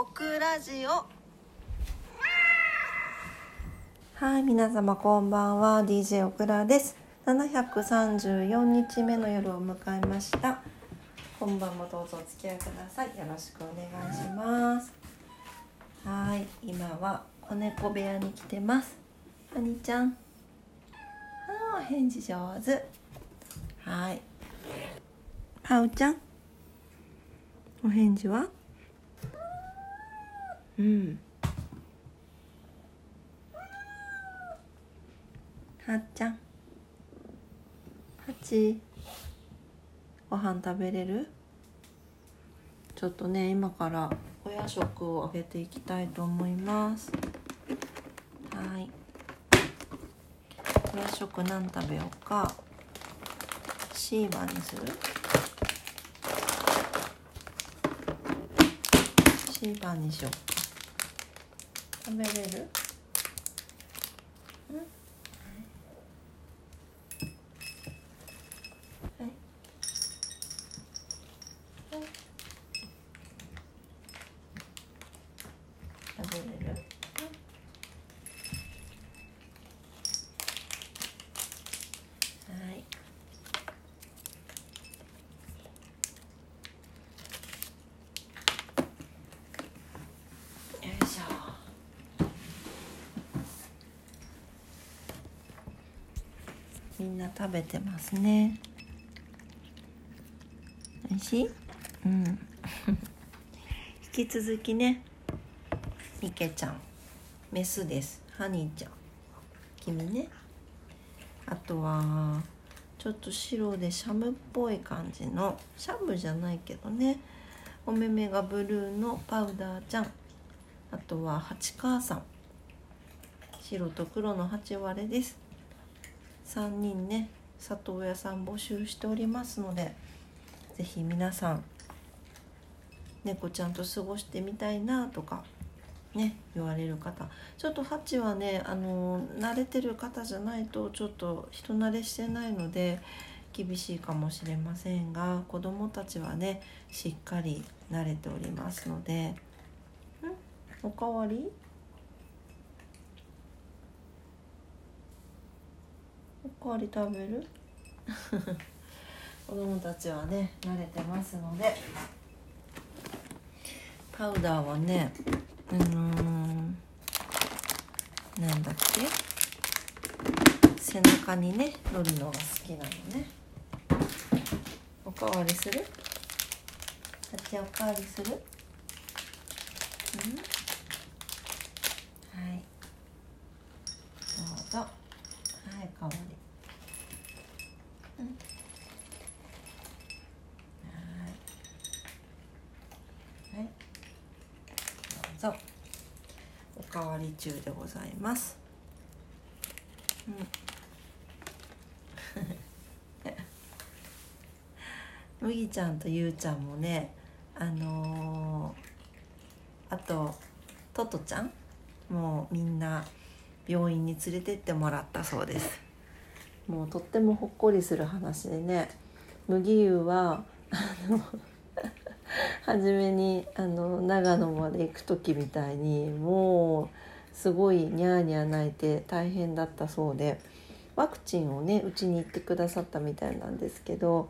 オクラジオ。はい皆様こんばんは。DJ オクラです。734日目の夜を迎えました。今晩もどうぞお付き合いください。よろしくお願いします。はい今は子猫部屋に来てます。はにちゃん。あお返事上手。はい。はうちゃん。お返事は？うん。はっちゃん。はちご飯食べれる？ちょっとね今からお夜食をあげていきたいと思います。はい。お夜食何食べようか？シーバーにする？シーバーにしよう。か食べれる？んはいはい食べれるはいよいしょみんな食べてますね。おいしい？うん。引き続きねみけちゃん。メスです。ハニーちゃん。君ね。あとはちょっと白でシャムっぽい感じのシャムじゃないけどね。お目目がブルーのパウダーちゃん。あとは八母さん。白と黒の八割れです。3人ね里親さん募集しておりますので是非皆さん猫ちゃんと過ごしてみたいなとかね言われる方。ちょっとハチはねあの慣れてる方じゃないとちょっと人慣れしてないので厳しいかもしれませんが子どもたちはねしっかり慣れておりますので。ん？おかわり？おかわり食べる？子供たちはね慣れてますので。パウダーはねあのー、なんだっけ？背中にね乗るのが好きなのね。おかわりする？あっちおかわりする？うんはいどうぞはいかわりうん。はい。はいどうぞ。おかわり中でございます。うん。麦ちゃんとゆうちゃんもねあのー、あとトトちゃんもうみんな病院に連れてってもらったそうです。もうとってもほっこりする話でね。麦湯はあの 初めにあの長野まで行く時みたいにもうすごいニャーニャー泣いて大変だったそうでワクチンをねうちに行ってくださったみたいなんですけど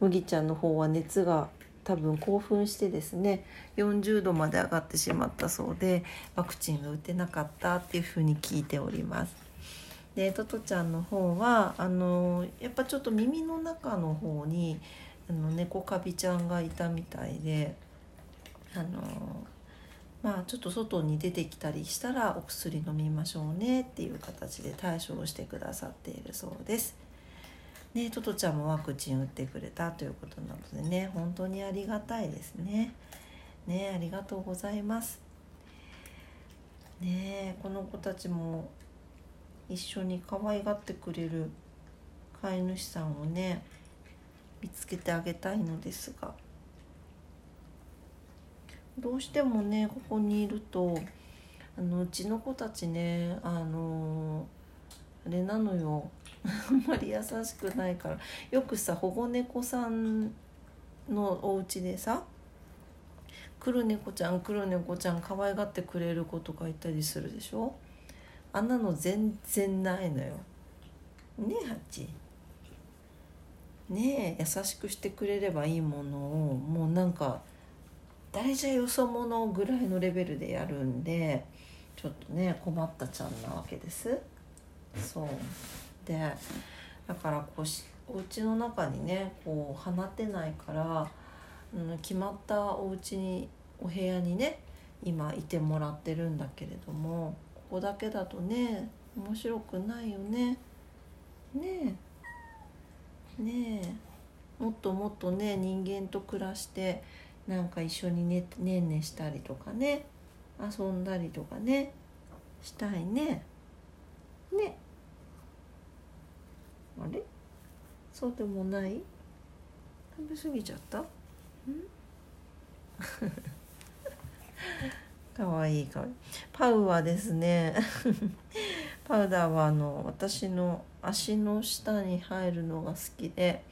麦ちゃんの方は熱が多分興奮してですね40度まで上がってしまったそうでワクチンが打てなかったっていうふうに聞いております。でトトちゃんの方はあのやっぱちょっと耳の中の方にあの猫カビちゃんがいたみたいであのまあちょっと外に出てきたりしたらお薬飲みましょうねっていう形で対処をしてくださっているそうです。ね、トトちゃんもワクチン打ってくれたということなのでね本当にありがたいですね。ねありがとうございます。ねこの子たちも一緒に可愛がってくれる飼い主さんをね見つけてあげたいのですがどうしてもねここにいるとあのうちの子たちねあのあれなのよ あんまり優しくないから。よくさ保護猫さんのお家でさ黒猫ちゃん黒猫ちゃん可愛がってくれる子とかいたりするでしょ？あんなの全然ないのよ。ねえハチねえ優しくしてくれればいいものをもうなんか誰じゃよそ者ぐらいのレベルでやるんでちょっとね困ったちゃんなわけです。そう。でだからこうしお家の中にねこう放てないからうん、決まったお家にお部屋にね今いてもらってるんだけれどもここだけだとね面白くないよね。ねえ。ねえ。もっともっとね人間と暮らしてなんか一緒にねねんねしたりとかね遊んだりとかねしたいね。ね。あれ？そうでもない？食べ過ぎちゃった？かわいいかわいい。パウはですね。パウダーはあの私の足の下に入るのが好きで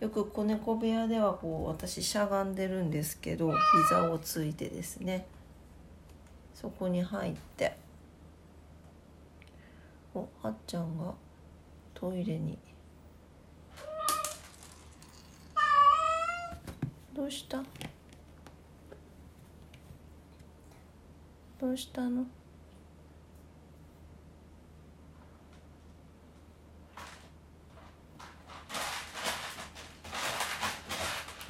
よく子猫部屋ではこう私しゃがんでるんですけど膝をついてですね。そこに入って。おはっちゃんがトイレに。どうした？どうしたの？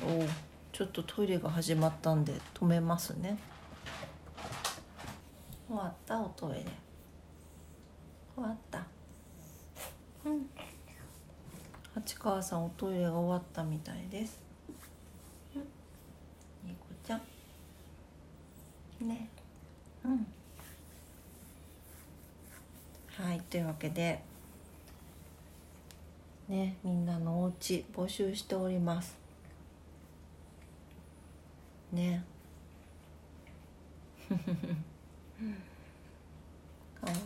おちょっとトイレが始まったんで止めますね。終わった？おトイレ。終わったうん八川さんおトイレが終わったみたいです。ちゃん。ね。うん。はいというわけでねみんなのお家募集しております。ね。かわ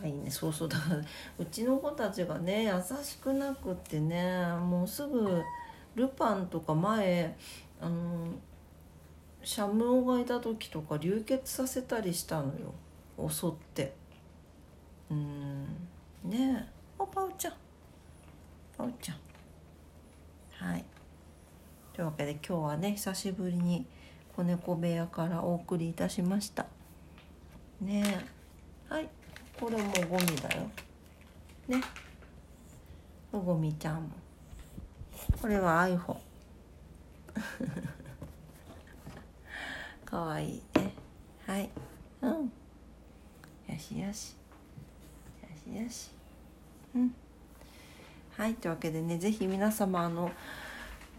いいね。そうそう。だからうちの子たちがね優しくなくってねもうすぐルパンとか前あのシャムオがいた時とか流血させたりしたのよ。襲って。うん。ねえ。あパウちゃん。パウちゃん。はい。というわけで今日はね久しぶりに子猫部屋からお送りいたしました。ねえ。はい。これもゴミだよ。ね。ゴミちゃんも。これは iPhone かわいいね。はい。うん。よしよし。よしよし。うん。はいというわけでね是非皆様あの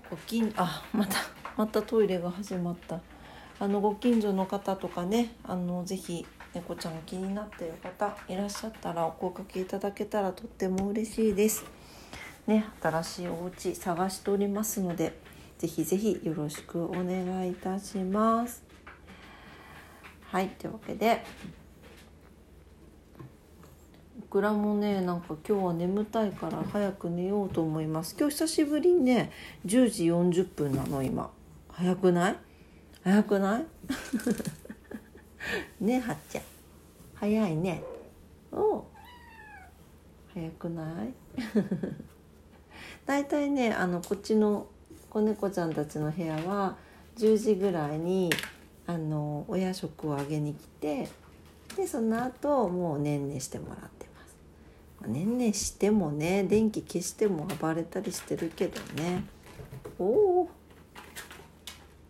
ご近あまたまたトイレが始まった。あのご近所の方とかねあの是非猫ちゃん気になっている方いらっしゃったらお声かけいただけたらとっても嬉しいです。ね、新しいお家探しておりますので、ぜひぜひよろしくお願いいたします。はいというわけでオクラもねなんか今日は眠たいから早く寝ようと思います今日久しぶりにね10時40分なの今早くない？早くない？ねはっちゃん。早いね。お早くない？だいたいねあのこっちの子猫ちゃんたちの部屋は10時ぐらいにあの親食をあげに来てでその後もうねんねしてもらってます。ねんねしてもね電気消しても暴れたりしてるけどね。おお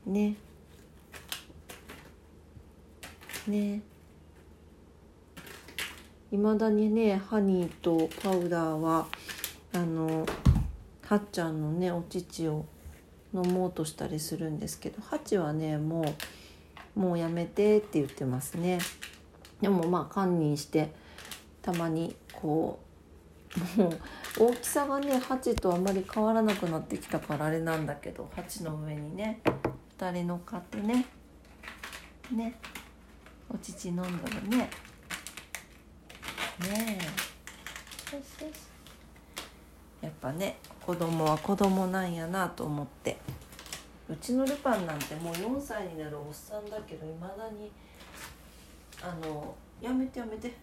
ね。ね。いまだにねハニーとパウダーはあのはっちゃんのねお乳を飲もうとしたりするんですけどハチはねもうもうやめてって言ってますね。でもまあ堪忍してたまにこうもう大きさがね鉢とあんまり変わらなくなってきたからあれなんだけど鉢の上にね2人乗っかってね。ね。お乳飲んだらね。ねえ。やっぱね子供は子供なんやなと思って。うちのルパンなんてもう4歳になるおっさんだけどいまだにあのやめてやめて。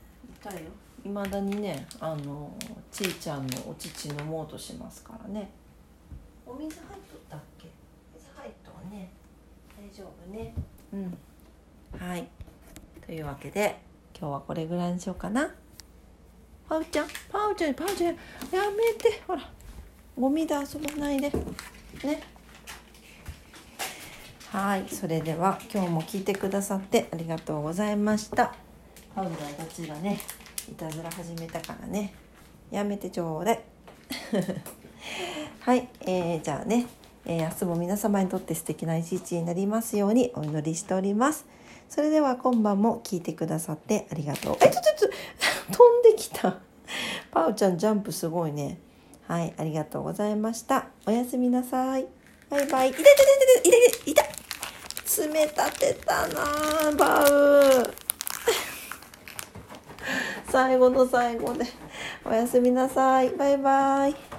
痛いよ。いまだにねあのちいちゃんのお乳飲もうとしますからね。お水入っとったっけ？水入っとはね。大丈夫ね。うん。はいというわけで今日はこれぐらいにしようかな。パウちゃんパウちゃんパウちゃんやめて。ほらゴミで遊ばないで。ね。はいそれでは今日も聞いてくださってありがとうございました。パウダーたちがねいたずら始めたからね。やめてちょうだい。はい、えー、じゃあね、えー、明日も皆様にとって素敵な一日になりますようにお祈りしております。それでは今晩も聞いてくださってありがとう。えちょちょちょ 飛んできた。パウちゃんジャンプすごいね。はいありがとうございました。おやすみなさい。バイバイ。いたいたいたいたいたい。た爪立てたなバウ。最後の最後で。おやすみなさい。バイバイ。